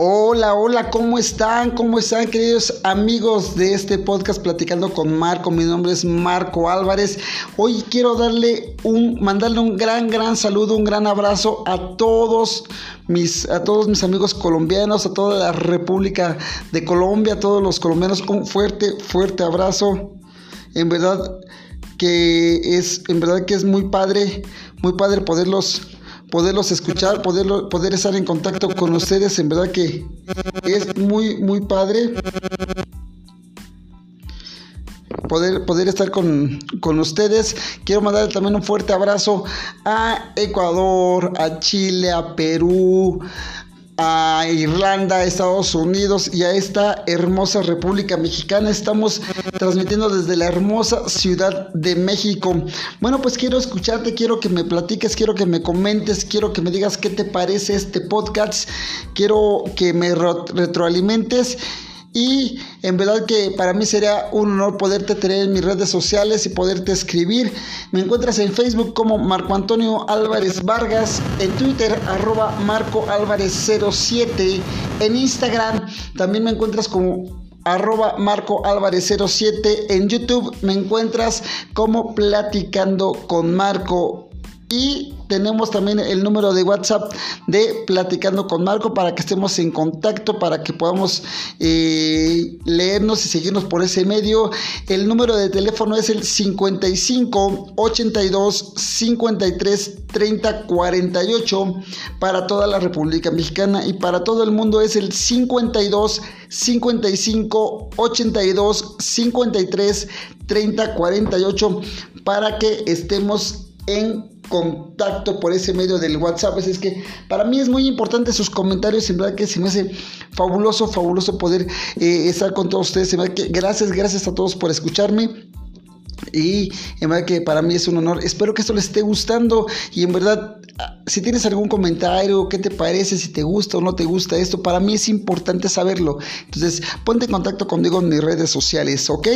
Hola, hola, ¿cómo están? ¿Cómo están, queridos amigos de este podcast Platicando con Marco? Mi nombre es Marco Álvarez. Hoy quiero darle un, mandarle un gran, gran saludo, un gran abrazo a todos mis, a todos mis amigos colombianos, a toda la República de Colombia, a todos los colombianos. Un fuerte, fuerte abrazo. En verdad que es, en verdad que es muy padre, muy padre poderlos poderlos escuchar, poderlo, poder estar en contacto con ustedes, en verdad que es muy, muy padre poder, poder estar con, con, ustedes. Quiero mandar también un fuerte abrazo a Ecuador, a Chile, a Perú, a Irlanda, a Estados Unidos y a esta hermosa República Mexicana. Estamos transmitiendo desde la hermosa Ciudad de México. Bueno, pues quiero escucharte, quiero que me platiques, quiero que me comentes, quiero que me digas qué te parece este podcast, quiero que me retroalimentes y en verdad que para mí sería un honor poderte tener en mis redes sociales y poderte escribir. Me encuentras en Facebook como Marco Antonio Álvarez Vargas, en Twitter arroba Marco Álvarez 07, en Instagram también me encuentras como arroba Marco Álvarez 07, en YouTube me encuentras como Platicando con Marco y tenemos también el número de WhatsApp de Platicando con Marco para que estemos en contacto, para que podamos eh, leernos y seguirnos por ese medio. El número de teléfono es el 55 82 53 30 48 para toda la República Mexicana y para todo el mundo es el 52 55 82 53 30 48 para que estemos en contacto por ese medio del WhatsApp. Es que para mí es muy importante sus comentarios. En verdad que se me hace fabuloso, fabuloso poder eh, estar con todos ustedes. En verdad que gracias, gracias a todos por escucharme. Y en verdad que para mí es un honor. Espero que esto les esté gustando. Y en verdad, si tienes algún comentario, qué te parece, si te gusta o no te gusta esto, para mí es importante saberlo. Entonces, ponte en contacto conmigo en mis redes sociales, ¿ok?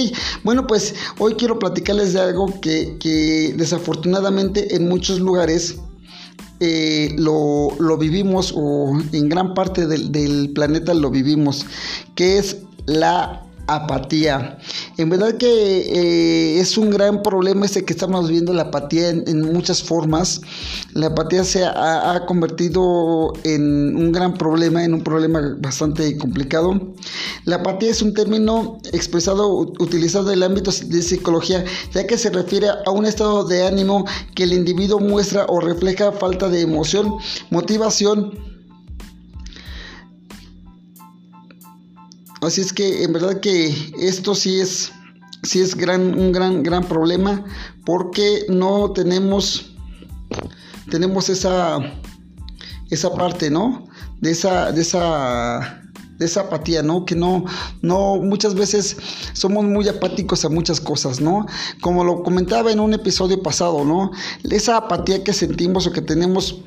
Bueno, pues hoy quiero platicarles de algo que, desafortunadamente en muchos lugares eh, lo, vivimos o en gran parte del, del planeta lo vivimos, que es la apatía. En verdad que eh, es un gran problema este que estamos viendo la apatía en, muchas formas. La apatía se ha, convertido en un gran problema, en un problema bastante complicado. La apatía es un término expresado, utilizado en el ámbito de psicología, ya que se refiere a un estado de ánimo que el individuo muestra o refleja falta de emoción, motivación, Así es que en verdad que esto sí es, sí es gran, un gran, gran problema porque no tenemos, tenemos esa, esa parte, ¿no? De esa, de esa de esa apatía, ¿no? Que no, no, muchas veces somos muy apáticos a muchas cosas, ¿no? Como lo comentaba en un episodio pasado, ¿no? Esa apatía que sentimos o que tenemos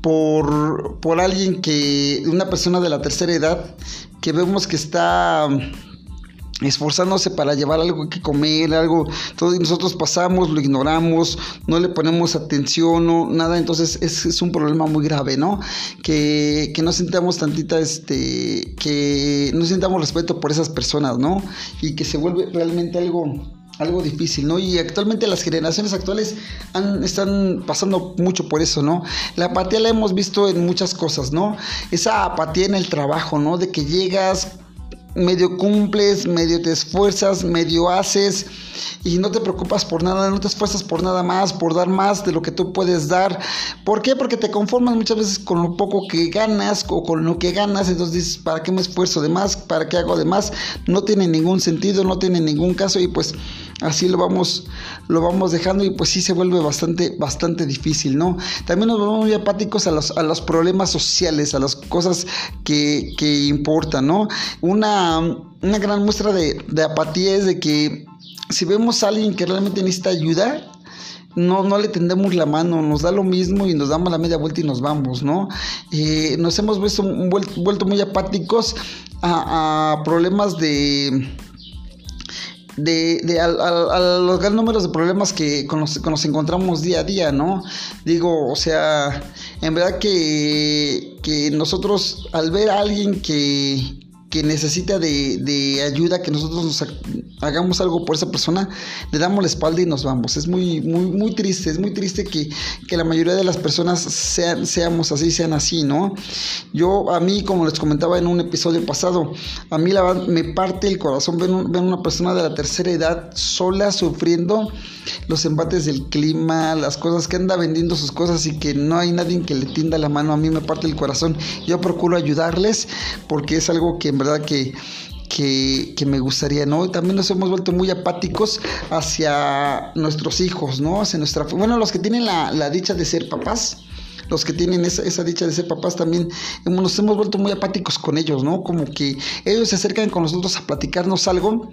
por, por alguien que, una persona de la tercera edad, que vemos que está esforzándose para llevar algo que comer, algo, todos nosotros pasamos, lo ignoramos, no le ponemos atención, no, nada, entonces es, es un problema muy grave, ¿no? Que, que no sintamos tantita, este, que no sintamos respeto por esas personas, ¿no? Y que se vuelve realmente algo algo difícil, ¿no? Y actualmente las generaciones actuales están pasando mucho por eso, ¿no? La apatía la hemos visto en muchas cosas, ¿no? Esa apatía en el trabajo, ¿no? De que llegas, medio cumples, medio te esfuerzas, medio haces y no te preocupas por nada, no te esfuerzas por nada más, por dar más de lo que tú puedes dar. ¿Por qué? Porque te conformas muchas veces con lo poco que ganas o con lo que ganas, entonces dices, ¿para qué me esfuerzo de más? ¿Para qué hago de más? No tiene ningún sentido, no tiene ningún caso y pues así lo vamos lo vamos dejando y pues sí se vuelve bastante bastante difícil, ¿no? También nos volvemos muy apáticos a los, a los problemas sociales, a las cosas que, que importan, ¿no? Una, una gran muestra de, de apatía es de que si vemos a alguien que realmente necesita ayuda, no, no le tendemos la mano, nos da lo mismo y nos damos la media vuelta y nos vamos, ¿no? Eh, nos hemos vuelto, muy apáticos a problemas de de, de a, los grandes números de problemas que con los, nos encontramos día a día, ¿no? Digo, o sea, en verdad que, que nosotros al ver a alguien que, que necesita de, ayuda, que nosotros nos hagamos algo por esa persona, le damos la espalda y nos vamos. Es muy, muy, muy triste, es muy triste que, la mayoría de las personas sean, seamos así, sean así, ¿no? Yo, a mí, como les comentaba en un episodio pasado, a mí me parte el corazón ver, ver una persona de la tercera edad sola, sufriendo los embates del clima, las cosas que anda vendiendo sus cosas y que no hay nadie que le tienda la mano, a mí me parte el corazón. Yo procuro ayudarles porque es algo que en que, que, me gustaría, ¿no? También nos hemos vuelto muy apáticos hacia nuestros hijos, ¿no? Hacia nuestra... Bueno, los que tienen la, dicha de ser papás, los que tienen esa, esa, dicha de ser papás también nos hemos vuelto muy apáticos con ellos, ¿no? Como que ellos se acercan con nosotros a platicarnos algo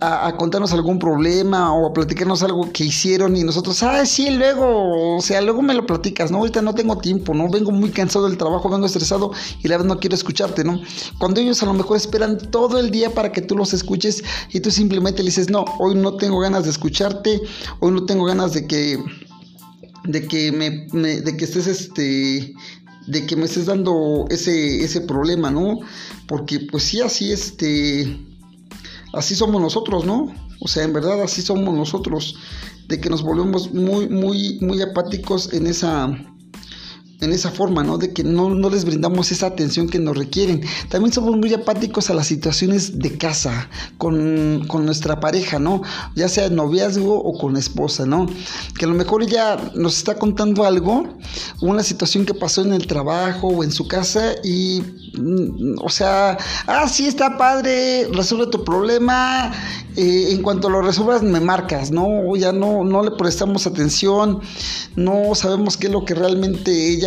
a, contarnos algún problema o a platicarnos algo que hicieron y nosotros, ah, sí, luego, o sea, luego me lo platicas, ¿no? Ahorita no tengo tiempo, ¿no? Vengo muy cansado del trabajo, vengo estresado y la verdad no quiero escucharte, ¿no? Cuando ellos a lo mejor esperan todo el día para que tú los escuches y tú simplemente le dices, no, hoy no tengo ganas de escucharte, hoy no tengo ganas de que, de que me, me de que estés, este, de que me estés dando ese, ese problema, ¿no? Porque pues sí, así, este así somos nosotros, ¿no? O sea, en verdad así somos nosotros, de que nos volvemos muy, muy, muy apáticos en esa, en esa forma, ¿no? De que no, no, les brindamos esa atención que nos requieren. También somos muy apáticos a las situaciones de casa, con, con nuestra pareja, ¿no? Ya sea noviazgo o con esposa, ¿no? Que a lo mejor ella nos está contando algo, una situación que pasó en el trabajo o en su casa y, mm, o sea, ah, sí, está padre, resuelve tu problema, eh, en cuanto lo resuelvas me marcas, ¿no? Ya no, no le prestamos atención, no sabemos qué es lo que realmente ella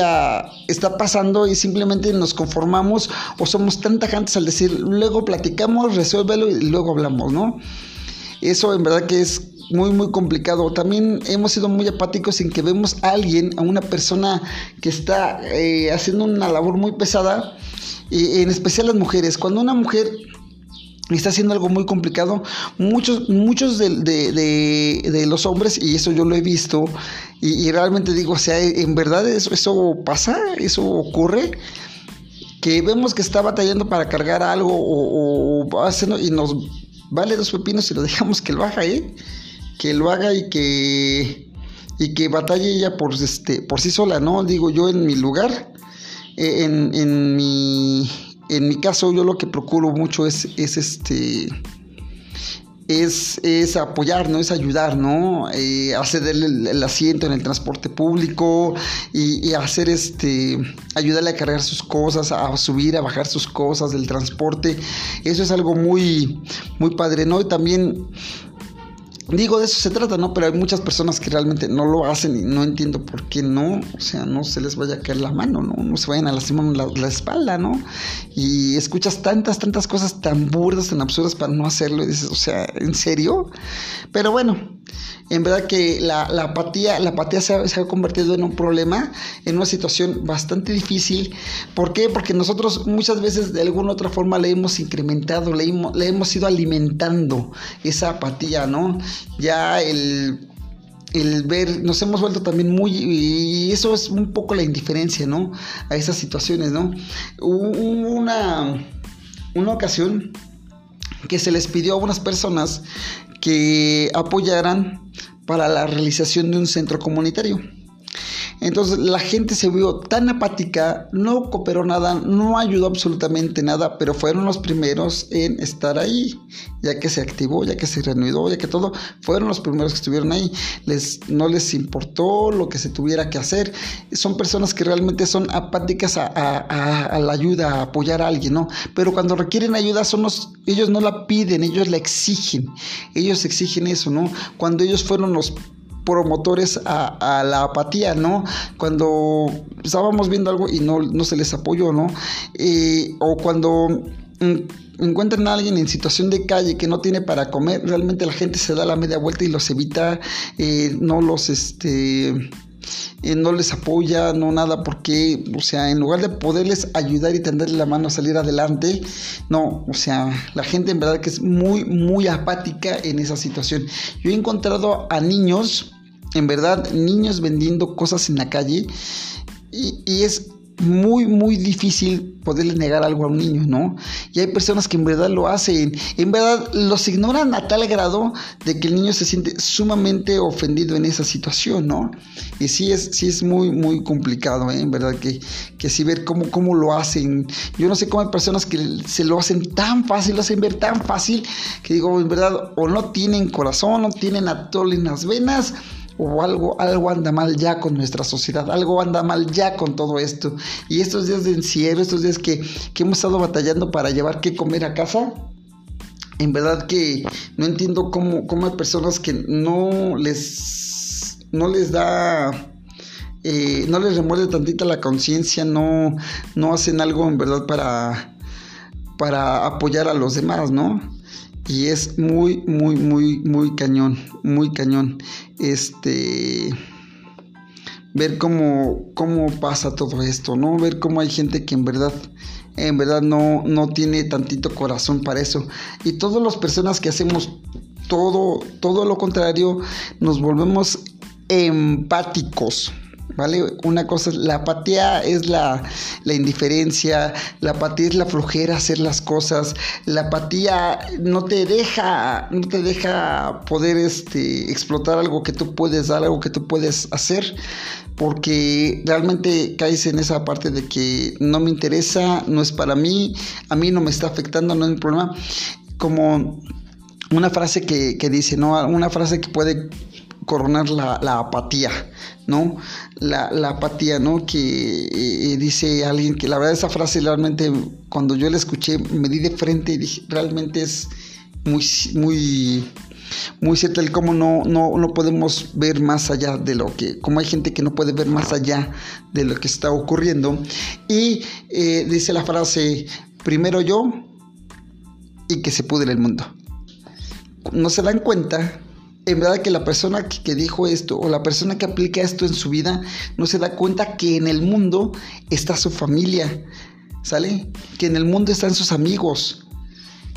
está pasando y simplemente nos conformamos o somos tan tajantes al decir, luego platicamos, resuélvelo y luego hablamos, ¿no? Eso en verdad que es muy, muy complicado. También hemos sido muy apáticos en que vemos a alguien, a una persona que está eh, haciendo una labor muy pesada, en especial las mujeres. Cuando una mujer está haciendo algo muy complicado. Muchos, muchos de, los hombres, y eso yo lo he visto, y, realmente digo, o sea, en verdad eso, eso pasa, eso ocurre, que vemos que está batallando para cargar algo o, haciendo, y nos vale dos pepinos y lo dejamos que lo haga, ¿eh? Que lo haga y que y que batalle ella por este por sí sola, ¿no? Digo yo en mi lugar, eh, en, en mi en mi caso yo lo que procuro mucho es, es este es, apoyar, ¿no? Es ayudar, ¿no? Eh, hacer el, asiento en el transporte público y, hacer este, ayudarle a cargar sus cosas, a subir, a bajar sus cosas del transporte. Eso es algo muy, muy padre, ¿no? Y también Digo, de eso se trata, ¿no? Pero hay muchas personas que realmente no lo hacen y no entiendo por qué no. O sea, no se les vaya a caer la mano, ¿no? No se vayan a lastimar la, espalda, ¿no? Y escuchas tantas, tantas cosas tan burdas, tan absurdas para no hacerlo y dices, o sea, ¿en serio? Pero bueno, en verdad que la, apatía, la apatía se ha, convertido en un problema, en una situación bastante difícil. ¿Por qué? Porque nosotros muchas veces de alguna otra forma le hemos incrementado, le, le hemos ido alimentando esa apatía, ¿no? Ya el el ver, nos hemos vuelto también muy, y eso es un poco la indiferencia, ¿no? A esas situaciones, ¿no? Hubo una, una ocasión que se les pidió a unas personas que apoyaran para la realización de un centro comunitario. Entonces la gente se vio tan apática, no cooperó nada, no ayudó absolutamente nada, pero fueron los primeros en estar ahí, ya que se activó, ya que se reanudó, ya que todo, fueron los primeros que estuvieron ahí. Les, no les importó lo que se tuviera que hacer. Son personas que realmente son apáticas a, la ayuda, a apoyar a alguien, ¿no? Pero cuando requieren ayuda, son los, ellos no la piden, ellos la exigen. Ellos exigen eso, ¿no? Cuando ellos fueron los promotores a, la apatía, ¿no? Cuando estábamos viendo algo y no, no se les apoyó, ¿no? o cuando encuentran a alguien en situación de calle que no tiene para comer, realmente la gente se da la media vuelta y los evita, eh, no los, este, eh, no les apoya, no nada, porque, o sea, en lugar de poderles ayudar y tenderle la mano a salir adelante, no, o sea, la gente en verdad que es muy, muy apática en esa situación. Yo he encontrado a niños, en verdad, niños vendiendo cosas en la calle y, es muy, muy difícil poderle negar algo a un niño, ¿no? Y hay personas que en verdad lo hacen, en verdad los ignoran a tal grado de que el niño se siente sumamente ofendido en esa situación, ¿no? Y sí es, sí es muy, muy complicado, ¿eh? En verdad que, que sí ver cómo, cómo lo hacen. Yo no sé cómo hay personas que se lo hacen tan fácil, lo hacen ver tan fácil, que digo, en verdad, o no tienen corazón, no tienen atol en las venas, o algo, algo anda mal ya con nuestra sociedad, algo anda mal ya con todo esto. Y estos días de encierro, estos días que, hemos estado batallando para llevar qué comer a casa, en verdad que no entiendo cómo, cómo hay personas que no les, no les da... Eh, no les remuerde tantita la conciencia, no, no hacen algo en verdad para, para apoyar a los demás, ¿no? Y es muy, muy, muy, muy cañón, muy cañón. Este ver cómo, cómo pasa todo esto, ¿no? Ver cómo hay gente que en verdad, en verdad no, no tiene tantito corazón para eso. Y todas las personas que hacemos todo, todo lo contrario, nos volvemos empáticos. ¿Vale? Una cosa, la apatía es la, indiferencia, la apatía es la flojera hacer las cosas, la apatía no te deja, no te deja poder este, explotar algo que tú puedes dar, algo que tú puedes hacer, porque realmente caes en esa parte de que no me interesa, no es para mí, a mí no me está afectando, no es mi problema, como una frase que, que dice, ¿no? Una frase que puede coronar la, apatía, ¿no? La, apatía, ¿no? Que eh, dice alguien que la verdad esa frase realmente cuando yo la escuché me di de frente y dije, realmente es muy, muy, muy cierto el cómo no, no, no podemos ver más allá de lo que, como hay gente que no puede ver más allá de lo que está ocurriendo. Y eh, dice la frase, primero yo y que se pudre el mundo. No se dan cuenta en verdad que la persona que, dijo esto o la persona que aplica esto en su vida no se da cuenta que en el mundo está su familia, ¿sale? Que en el mundo están sus amigos.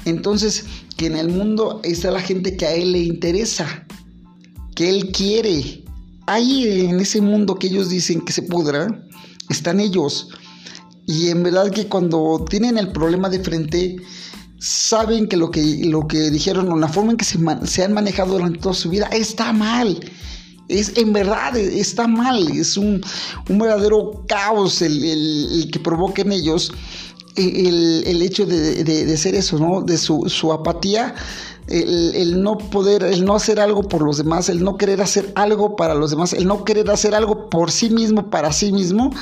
Entonces, que en el mundo está la gente que a él le interesa, que él quiere. Ahí en ese mundo que ellos dicen que se pudra, están ellos. Y en verdad que cuando tienen el problema de frente, saben que lo que, lo que dijeron o la forma en que se, se han manejado durante toda su vida está mal. Es, en verdad está mal, es un, verdadero caos el, que provoquen ellos el, hecho de, de, ser eso, ¿no? De su, su apatía, el, el, no poder, el no hacer algo por los demás, el no querer hacer algo para los demás, el no querer hacer algo por sí mismo, para sí mismo,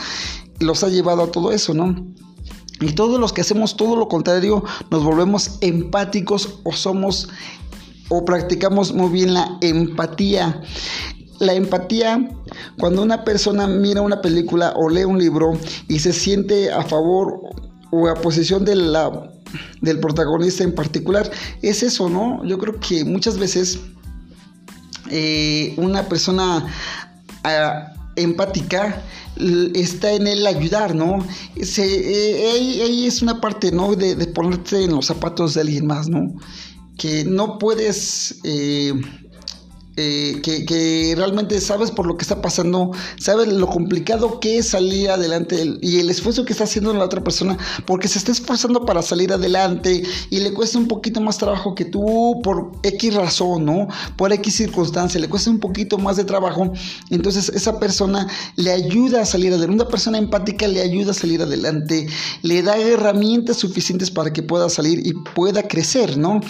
los ha llevado a todo eso, ¿no? Y todos los que hacemos todo lo contrario nos volvemos empáticos o somos o practicamos muy bien la empatía. La empatía, cuando una persona mira una película o lee un libro y se siente a favor o a posición de la, del protagonista en particular, es eso, ¿no? Yo creo que muchas veces eh, una persona ah, empática está en él ayudar, ¿no? Eh, ahí, es una parte, ¿no? De, de, ponerte en los zapatos de alguien más, ¿no? Que no puedes eh, eh, que, realmente sabes por lo que está pasando, sabes lo complicado que es salir adelante y el esfuerzo que está haciendo la otra persona, porque se está esforzando para salir adelante y le cuesta un poquito más trabajo que tú por X razón, ¿no? Por X circunstancia, le cuesta un poquito más de trabajo, entonces esa persona le ayuda a salir adelante, una persona empática le ayuda a salir adelante, le da herramientas suficientes para que pueda salir y pueda crecer, ¿no?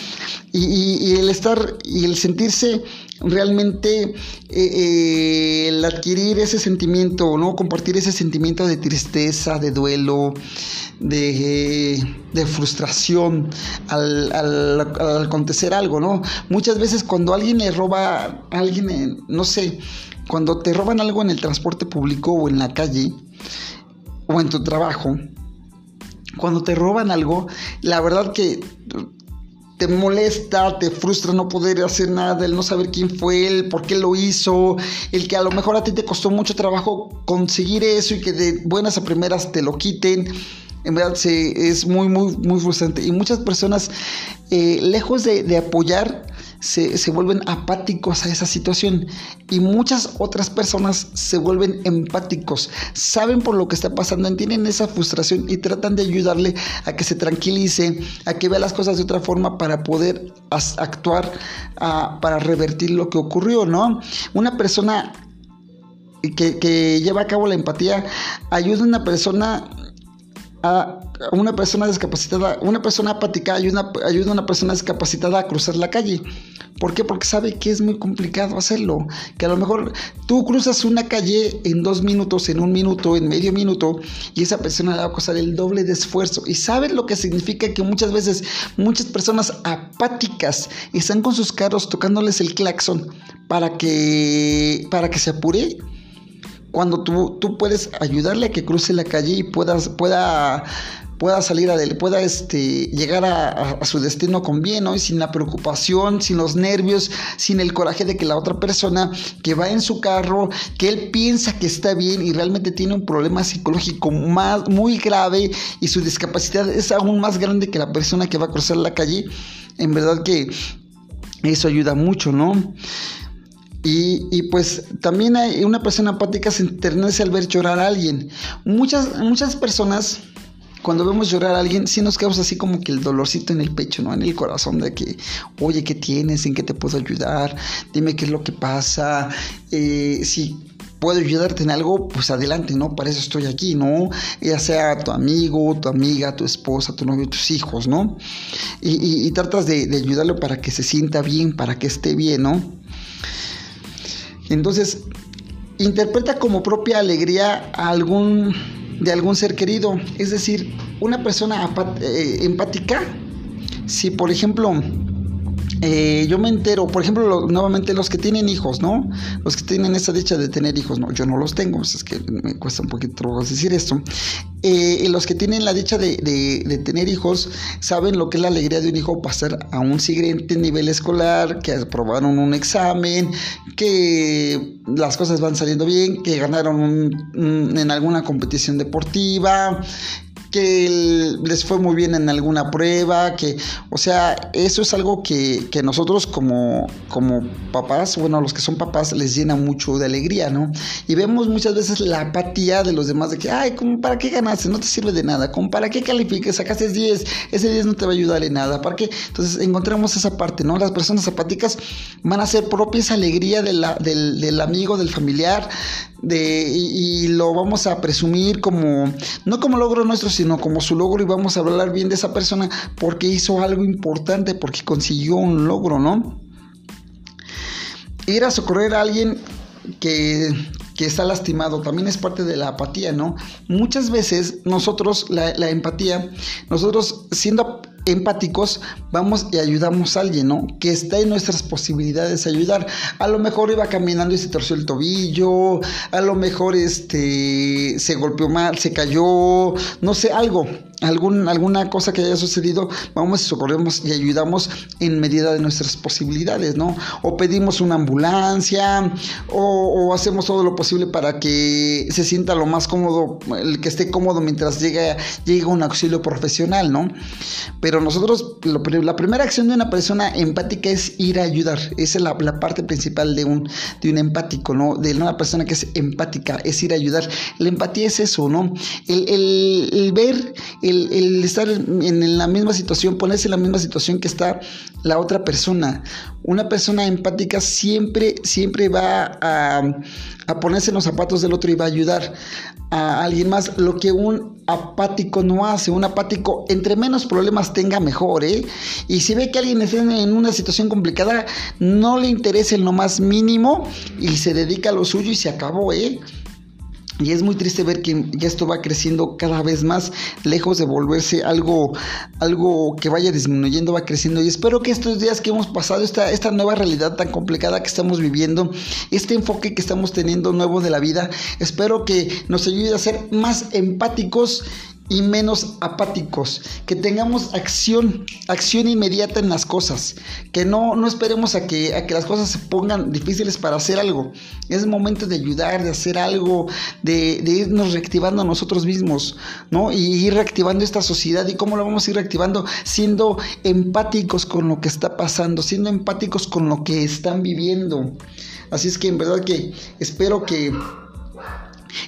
y el estar y el sentirse realmente eh, eh, el adquirir ese sentimiento, ¿no? Compartir ese sentimiento de tristeza, de duelo, de, frustración al, acontecer algo, ¿no? Muchas veces cuando alguien le roba alguien, no sé, cuando te roban algo en el transporte público o en la calle o en tu trabajo, cuando te roban algo, la verdad que te molesta, te frustra no poder hacer nada, el no saber quién fue él, por qué lo hizo, el que a lo mejor a ti te costó mucho trabajo conseguir eso y que de buenas a primeras te lo quiten. En verdad se, es muy, muy, muy frustrante. Y muchas personas, eh, lejos de, de apoyar, se, se, vuelven apáticos a esa situación y muchas otras personas se vuelven empáticos, saben por lo que está pasando, entienden esa frustración y tratan de ayudarle a que se tranquilice, a que vea las cosas de otra forma para poder actuar, para revertir lo que ocurrió, ¿no? Una persona que, que lleva a cabo la empatía ayuda a una persona a una persona discapacitada, una persona apática ayuda, a una persona discapacitada a cruzar la calle. ¿Por qué? Porque sabe que es muy complicado hacerlo. Que a lo mejor tú cruzas una calle en dos minutos, en un minuto, en medio minuto, y esa persona va a costar el doble de esfuerzo. Y sabes lo que significa que muchas veces muchas personas apáticas están con sus carros tocándoles el claxon para que, para que se apure cuando tú, tú puedes ayudarle a que cruce la calle y puedas, pueda, pueda salir adelante, pueda este, llegar a, su destino con bien, ¿no? Y sin la preocupación, sin los nervios, sin el coraje de que la otra persona que va en su carro, que él piensa que está bien y realmente tiene un problema psicológico más, muy grave y su discapacidad es aún más grande que la persona que va a cruzar la calle, en verdad que eso ayuda mucho, ¿no? Y, pues también hay una persona apática se enternece al ver llorar a alguien. Muchas, muchas personas, cuando vemos llorar a alguien, sí nos causa así como que el dolorcito en el pecho, ¿no? En el corazón de que, oye, ¿qué tienes? ¿En qué te puedo ayudar? Dime qué es lo que pasa. Eh, si puedo ayudarte en algo, pues adelante, ¿no? Para eso estoy aquí, ¿no? Ya sea tu amigo, tu amiga, tu esposa, tu novio, tus hijos, ¿no? Y, tratas de, de ayudarlo para que se sienta bien, para que esté bien, ¿no? Entonces, interpreta como propia alegría a algún, de algún ser querido. Es decir, una persona eh, empática, si por ejemplo eh, yo me entero, por ejemplo, nuevamente los que tienen hijos, ¿no? Los que tienen esa dicha de tener hijos, no, yo no los tengo, pues es que me cuesta un poquito decir esto. Eh, los que tienen la dicha de, tener hijos saben lo que es la alegría de un hijo pasar a un siguiente nivel escolar, que aprobaron un examen, que las cosas van saliendo bien, que ganaron en alguna competición deportiva, que les fue muy bien en alguna prueba, que, o sea, eso es algo que, que nosotros como, como papás, bueno, los que son papás les llena mucho de alegría, ¿no? Y vemos muchas veces la apatía de los demás de que, ay, ¿para qué ganaste? No te sirve de nada, ¿cómo para qué califiques? Sacaste 10, ese 10 no te va a ayudar en nada, ¿para qué? Entonces encontramos esa parte, ¿no? Las personas apáticas van a ser propias alegría del, del amigo, del familiar, de, y, lo vamos a presumir como, no como logro nuestro, sino como su logro y vamos a hablar bien de esa persona porque hizo algo importante, porque consiguió un logro, ¿no? Ir a socorrer a alguien que, que está lastimado también es parte de la apatía, ¿no? Muchas veces nosotros, la, la empatía, nosotros siendo empáticos, vamos y ayudamos a alguien, ¿no? Que está en nuestras posibilidades ayudar. A lo mejor iba caminando y se torció el tobillo, a lo mejor este se golpeó mal, se cayó, no sé, algo, algún, alguna cosa que haya sucedido, vamos y socorremos y ayudamos en medida de nuestras posibilidades, ¿no? O pedimos una ambulancia, o, hacemos todo lo posible para que se sienta lo más cómodo, el que esté cómodo mientras llega, llega un auxilio profesional, ¿no? Pero nosotros, la primera acción de una persona empática es ir a ayudar. Esa es la, parte principal de un, de un empático, ¿no? De una persona que es empática, es ir a ayudar. La empatía es eso, ¿no? El, ver, el, estar en, la misma situación, ponerse en la misma situación que está la otra persona. Una persona empática siempre, siempre va a, a ponerse en los zapatos del otro y va a ayudar a alguien más, lo que un apático no hace. Un apático, entre menos problemas tenga, mejor, ¿eh? Y si ve que alguien está en una situación complicada, no le interesa en lo más mínimo y se dedica a lo suyo y se acabó, ¿eh? Y es muy triste ver que esto va creciendo cada vez más, lejos de volverse algo, algo que vaya disminuyendo, va creciendo. Y espero que estos días que hemos pasado, esta, esta nueva realidad tan complicada que estamos viviendo, este enfoque que estamos teniendo nuevo de la vida, espero que nos ayude a ser más empáticos y menos apáticos, que tengamos acción, acción inmediata en las cosas, que no, no esperemos a que, a que las cosas se pongan difíciles para hacer algo. Es momento de ayudar, de hacer algo, de, irnos reactivando a nosotros mismos, ¿no? Y ir reactivando esta sociedad. ¿Y cómo lo vamos a ir reactivando? Siendo empáticos con lo que está pasando, siendo empáticos con lo que están viviendo. Así es que en verdad que espero que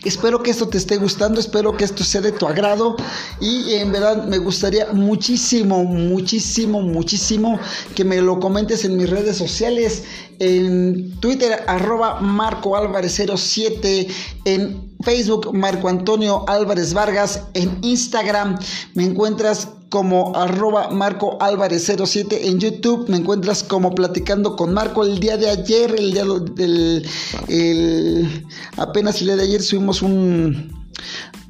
Espero que esto te esté gustando, espero que esto sea de tu agrado. Y en verdad me gustaría muchísimo, muchísimo, muchísimo que me lo comentes en mis redes sociales, en Twitter arroba Marco Álvarez 07, en Facebook Marco Antonio Álvarez Vargas, en Instagram me encuentras como arroba Marco Álvarez 07 en YouTube, me encuentras como platicando con Marco. El día de ayer, el día del el, apenas el día de ayer subimos un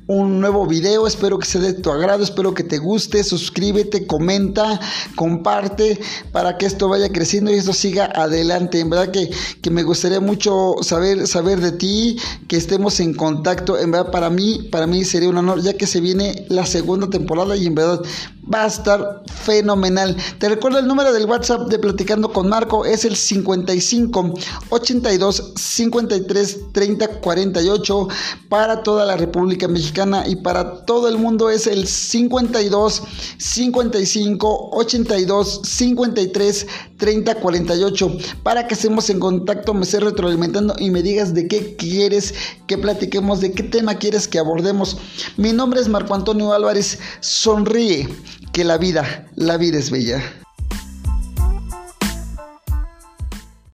un nuevo video. Espero que sea de tu agrado, espero que te guste. Suscríbete, comenta, comparte para que esto vaya creciendo y esto siga adelante. En verdad que, que me gustaría mucho saber, saber de ti, que estemos en contacto. En verdad, para mí, para mí sería un honor, ya que se viene la segunda temporada y en verdad va a estar fenomenal. Te recuerdo el número del WhatsApp de Platicando con Marco es el 55 82 53 30 48 para toda la República Mexicana y para todo el mundo es el 52 55 82 53 30 48 para que estemos en contacto, me estés retroalimentando y me digas de qué quieres que platiquemos, de qué tema quieres que abordemos. Mi nombre es Marco Antonio Álvarez, sonríe que la vida, la vida es bella.